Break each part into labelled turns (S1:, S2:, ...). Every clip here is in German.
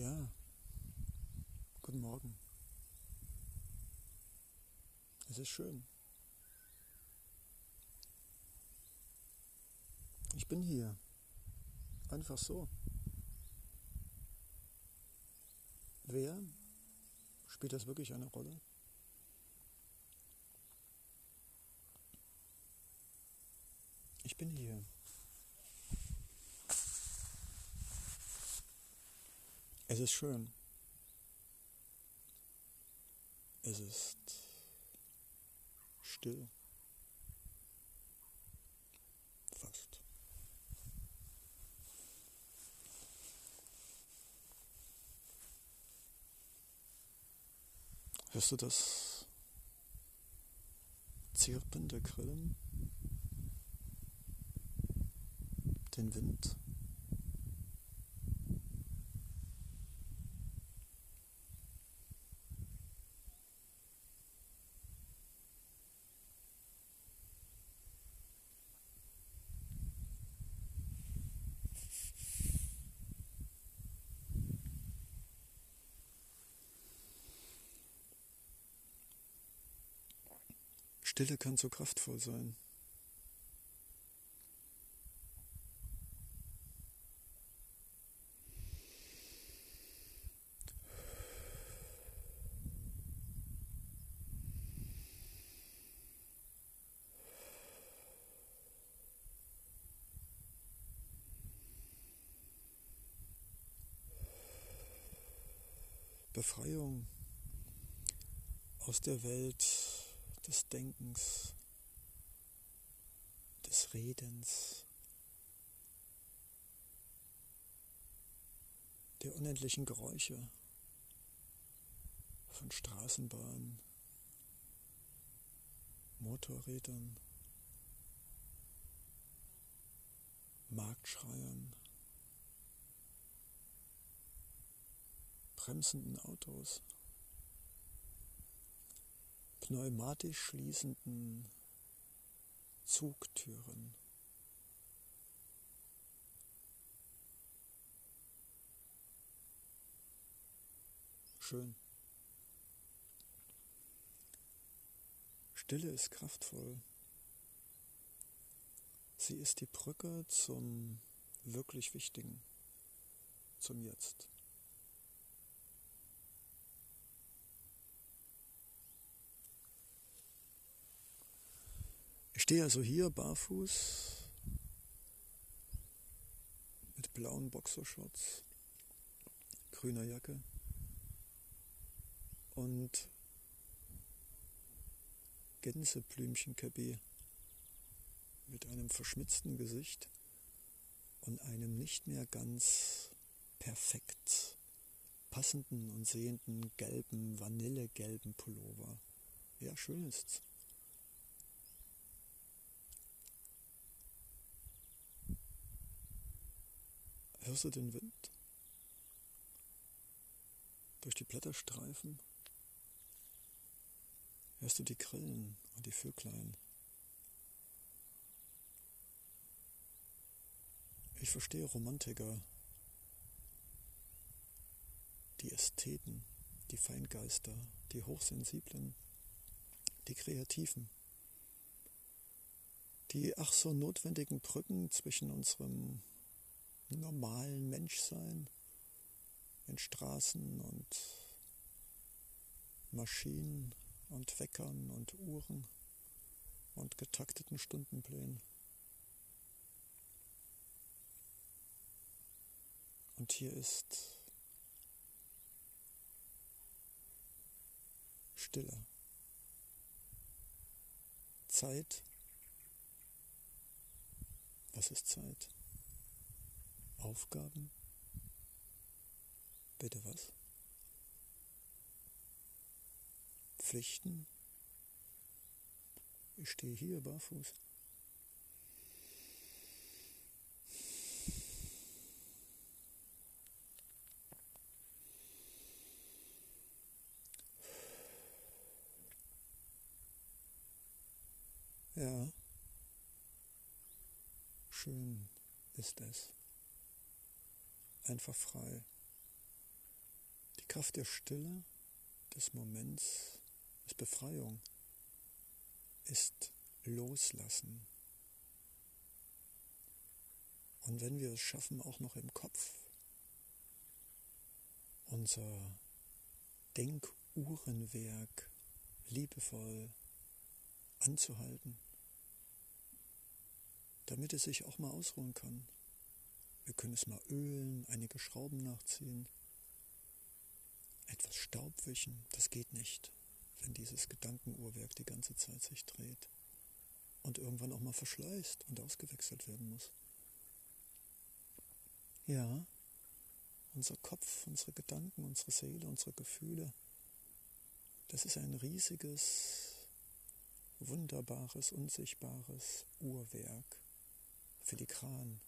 S1: Ja, guten Morgen. Es ist schön. Ich bin hier. Einfach so. Wer? Spielt das wirklich eine Rolle? Ich bin hier. Es ist schön. Es ist still. Fast. Hörst du das Zirpen der Grillen? Den Wind? Stille kann so kraftvoll sein. Befreiung aus der Welt des Denkens, des Redens, der unendlichen Geräusche von Straßenbahnen, Motorrädern, Marktschreiern, bremsenden Autos pneumatisch schließenden Zugtüren. Schön. Stille ist kraftvoll. Sie ist die Brücke zum wirklich Wichtigen, zum Jetzt. Ich stehe also hier barfuß mit blauen Boxershorts, grüner Jacke und Gänseblümchenkäppi mit einem verschmitzten Gesicht und einem nicht mehr ganz perfekt passenden und sehenden gelben, vanillegelben Pullover. Ja, schön ist's. Hörst du den Wind? Durch die Blätterstreifen? Hörst du die Grillen und die Vöglein? Ich verstehe Romantiker, die Ästheten, die Feingeister, die Hochsensiblen, die Kreativen, die ach so notwendigen Brücken zwischen unserem normalen Menschsein in Straßen und Maschinen und Weckern und Uhren und getakteten Stundenplänen. Und hier ist Stille. Zeit. Was ist Zeit? Aufgaben? Bitte was? Pflichten? Ich stehe hier barfuß. Ja, schön ist es einfach frei. Kraft der Stille, des Moments, ist Befreiung, ist Loslassen. Und wenn wir es schaffen, auch noch im Kopf unser Denkuhrenwerk liebevoll anzuhalten, damit es sich auch mal ausruhen kann. Wir können es mal ölen, einige Schrauben nachziehen, etwas Staub wischen, das geht nicht, wenn dieses Gedankenuhrwerk die ganze Zeit sich dreht und irgendwann auch mal verschleißt und ausgewechselt werden muss. Ja, unser Kopf, unsere Gedanken, unsere Seele, unsere Gefühle, das ist ein riesiges, wunderbares, unsichtbares Uhrwerk, filigran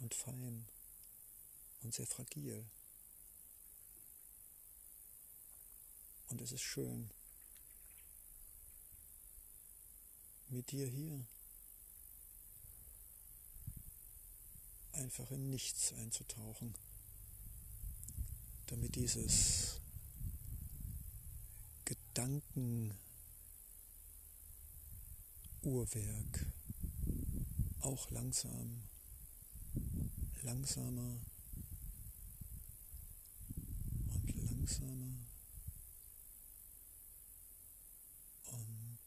S1: und fein und sehr fragil. Und es ist schön, mit dir hier einfach in nichts einzutauchen, damit dieses Gedankenuhrwerk auch langsam, langsamer und langsamer und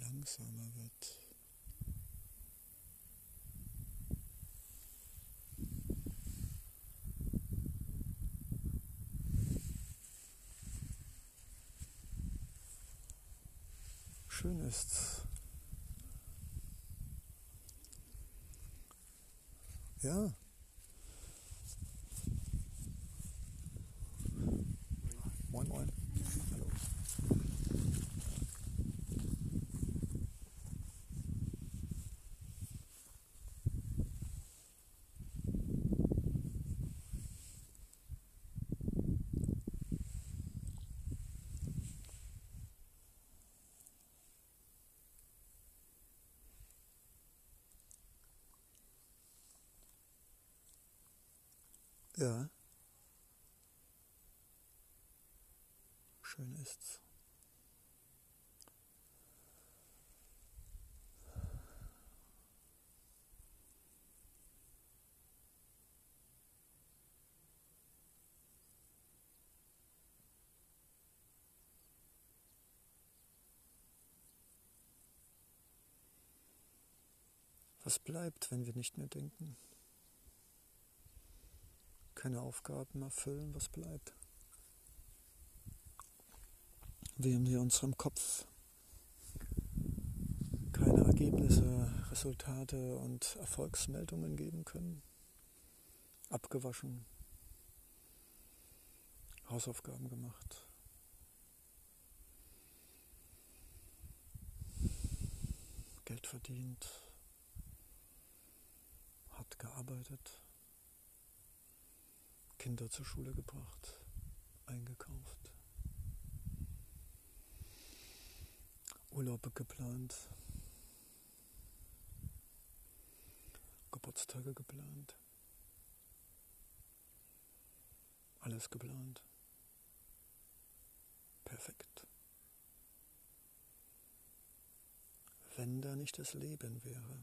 S1: langsamer wird. schön ist. Yeah. One, one. Ja. Schön ist's. Was bleibt, wenn wir nicht mehr denken? Keine Aufgaben erfüllen, was bleibt. Wir in unserem Kopf keine Ergebnisse, Resultate und Erfolgsmeldungen geben können. Abgewaschen, Hausaufgaben gemacht. Geld verdient, hart gearbeitet. Kinder zur Schule gebracht, eingekauft, Urlaube geplant, Geburtstage geplant, alles geplant, perfekt. Wenn da nicht das Leben wäre,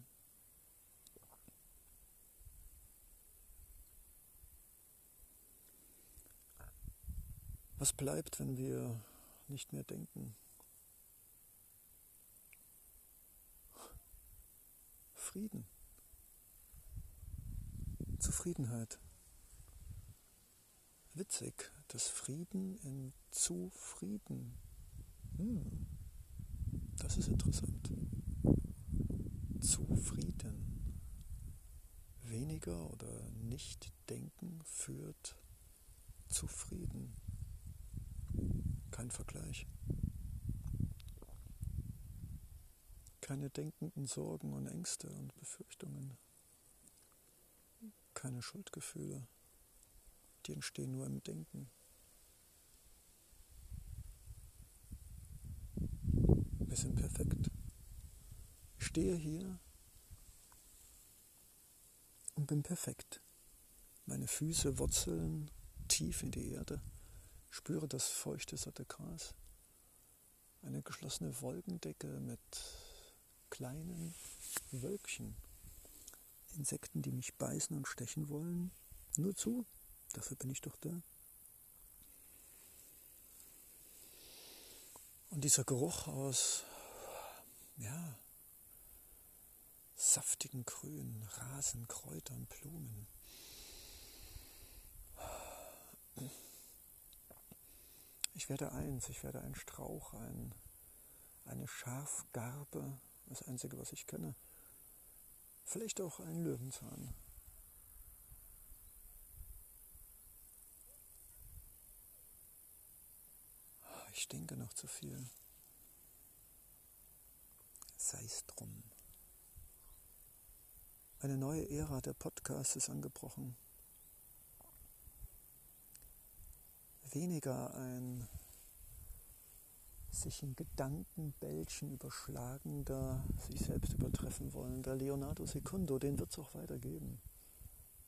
S1: Was bleibt, wenn wir nicht mehr denken? Frieden. Zufriedenheit. Witzig, das Frieden in Zufrieden. Hm, das ist interessant. Zufrieden. Weniger oder nicht denken führt zufrieden kein Vergleich. Keine denkenden Sorgen und Ängste und Befürchtungen. Keine Schuldgefühle. Die entstehen nur im Denken. Wir sind perfekt. Ich stehe hier und bin perfekt. Meine Füße wurzeln tief in die Erde. Spüre das feuchte, satte Gras. Eine geschlossene Wolkendecke mit kleinen Wölkchen. Insekten, die mich beißen und stechen wollen. Nur zu, dafür bin ich doch da. Und dieser Geruch aus, ja, saftigen Grün, Rasen, Kräutern, Blumen. Ich werde eins, ich werde ein Strauch, ein, eine Schafgarbe, das Einzige, was ich kenne. Vielleicht auch ein Löwenzahn. Ich denke noch zu viel. Sei es drum. Eine neue Ära der Podcasts ist angebrochen. Weniger ein sich in Gedankenbällchen überschlagender, sich selbst übertreffen wollender Leonardo Secundo, den wird es auch weitergeben.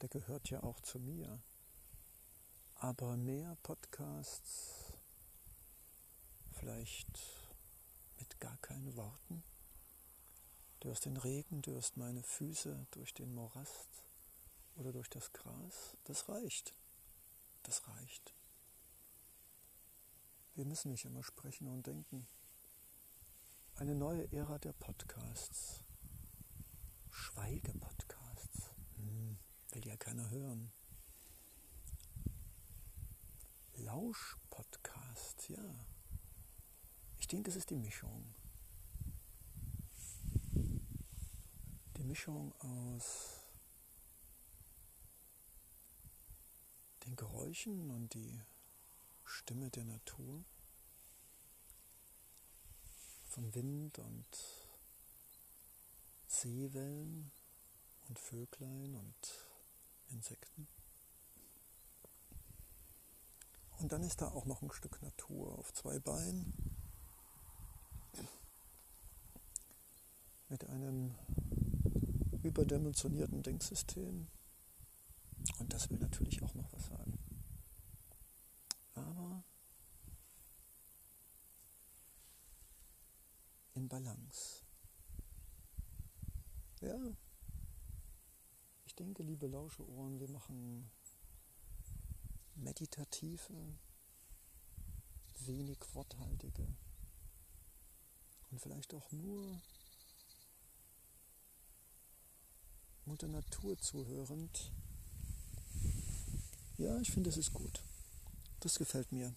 S1: Der gehört ja auch zu mir. Aber mehr Podcasts, vielleicht mit gar keinen Worten. Du hörst den Regen, du hörst meine Füße durch den Morast oder durch das Gras. Das reicht. Das reicht. Wir müssen nicht immer sprechen und denken. Eine neue Ära der Podcasts. Schweige-Podcasts. Hm, will ja keiner hören. Lausch-Podcasts, ja. Ich denke, es ist die Mischung. Mischung aus den Geräuschen und die Stimme der Natur, von Wind und Seewellen und Vöglein und Insekten. Und dann ist da auch noch ein Stück Natur auf zwei Beinen mit einem überdimensionierten Denksystem. Und das will natürlich auch noch was sagen. Aber in Balance. Ja, ich denke, liebe Lauscheohren, wir machen meditative, wenig worthaltige und vielleicht auch nur Mutter Natur zuhörend. Ja, ich finde, es ist gut. Das gefällt mir.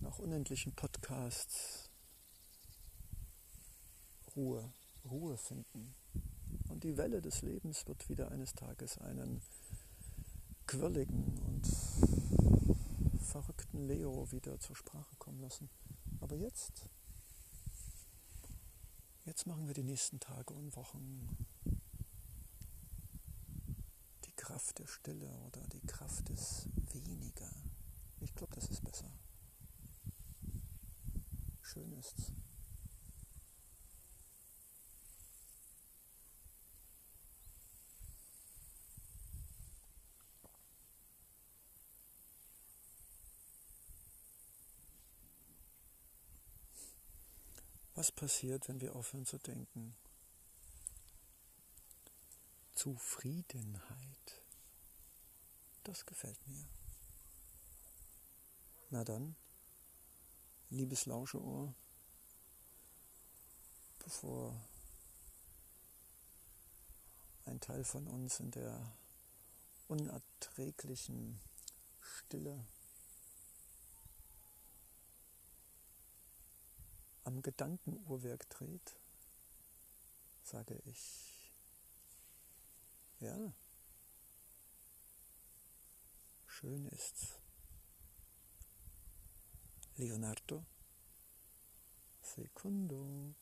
S1: Nach unendlichen Podcasts Ruhe, Ruhe finden. Und die Welle des Lebens wird wieder eines Tages einen quirligen und verrückten Leo wieder zur Sprache kommen lassen. Aber jetzt, jetzt machen wir die nächsten Tage und Wochen Kraft der Stille oder die Kraft des Weniger. Ich glaube, das ist besser. Schön ist's. Passiert, wenn wir aufhören zu denken? Zufriedenheit. Das gefällt mir. Na dann, liebes Lauscheohr, bevor ein Teil von uns in der unerträglichen Stille am Gedankenuhrwerk dreht, sage ich, ja, schön ist's. Leonardo Secundo.